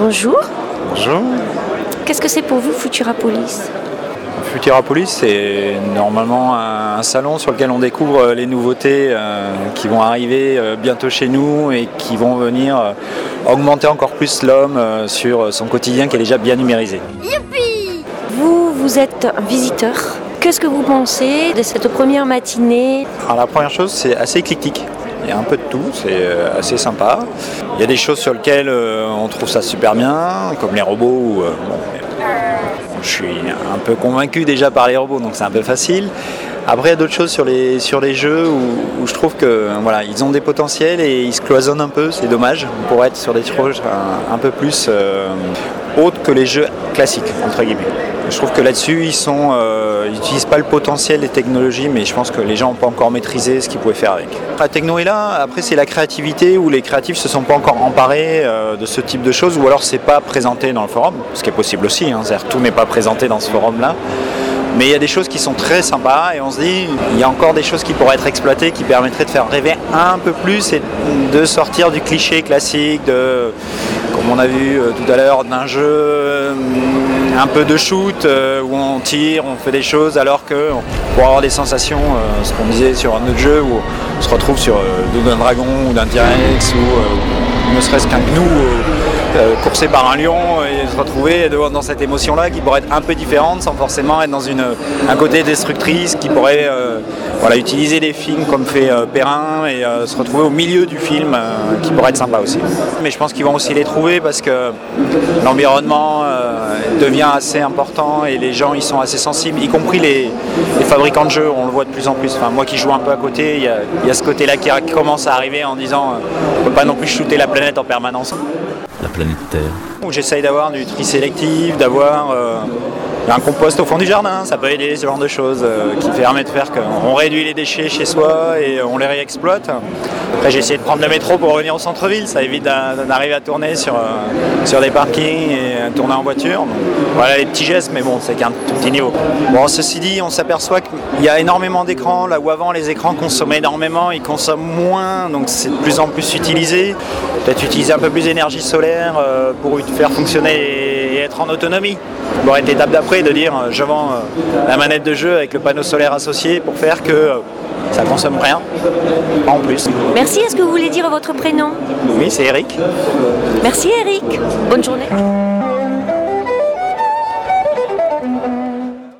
Bonjour. Bonjour. Qu'est-ce que c'est pour vous Futurapolis? Futurapolis, c'est normalement un salon sur lequel on découvre les nouveautés euh, qui vont arriver euh, bientôt chez nous et qui vont venir euh, augmenter encore plus l'homme sur son quotidien qui est déjà bien numérisé. Youpi vous, vous êtes un visiteur. Qu'est-ce que vous pensez de cette première matinée? Alors la première chose, c'est assez éclectique. Il y a un peu de tout, c'est assez sympa. Il y a des choses sur lesquelles on trouve ça super bien, comme les robots. Je suis un peu convaincu déjà par les robots, donc c'est un peu facile. Après, il y a d'autres choses sur les, sur les jeux où, je trouve que voilà, ont des potentiels et ils se cloisonnent un peu. C'est dommage pour être sur des choses un, peu plus euh, que les jeux classiques, entre guillemets. Je trouve que là-dessus, ils sont, euh, n'utilisent pas le potentiel des technologies, mais je pense que les gens n'ont pas encore maîtrisé ce qu'ils pouvaient faire avec. La techno est là. Après, c'est la créativité où les créatifs se sont pas encore emparés euh, de ce type de choses, ou alors c'est pas présenté dans le forum, ce qui est possible aussi. Hein, C'est-à-dire tout n'est pas présenté dans ce forum-là. Mais il y a des choses qui sont très sympas et on se dit, il y a encore des choses qui pourraient être exploitées, qui permettraient de faire rêver un peu plus et de sortir du cliché classique comme on a vu euh, tout à l'heure, d'un jeu euh, un peu de shoot euh, où on tire, on fait des choses alors que pour avoir des sensations, ce qu'on disait sur un autre jeu où on se retrouve sur d'un dragon ou d'un T-Rex ou ne serait-ce qu'un gnou euh, courser par un lion et se retrouver dans cette émotion-là qui pourrait être un peu différente sans forcément être dans une, un côté destructrice qui pourrait euh, voilà, utiliser des films comme fait euh, Perrin et se retrouver au milieu du film qui pourrait être sympa aussi. Mais je pense qu'ils vont aussi les trouver parce que l'environnement devient assez important et les gens ils sont assez sensibles, y compris les, fabricants de jeux, on le voit de plus en plus. Enfin, moi qui joue un peu à côté, il y, y a, ce côté-là qui commence à arriver en disant on ne peut pas non plus shooter la planète en permanence planète Terre. J'essaye d'avoir du tri sélectif, d'avoir euh, un compost au fond du jardin, ça peut aider ce genre de choses euh, qui permet de faire qu'on réduit les déchets chez soi et on les réexploite. Après j'ai essayé de prendre le métro pour revenir au centre-ville, ça évite d'arriver à tourner sur, euh, sur des parkings et tourner en voiture. voilà les petits gestes, mais bon c'est qu'un tout petit niveau. Bon ceci dit, on s'aperçoit qu'il y a énormément d'écrans, là où avant les écrans consommaient énormément, ils consomment moins, donc c'est de plus en plus utilisé. Peut-être utiliser un peu plus d'énergie solaire pour faire fonctionner et être en autonomie. Bon, être l'étape d'après de dire euh, je vends euh, la manette de jeu avec le panneau solaire associé pour faire que ça consomme rien en plus. Merci, est-ce que vous voulez dire votre prénom? Oui, c'est Eric. Merci Eric. Bonne journée.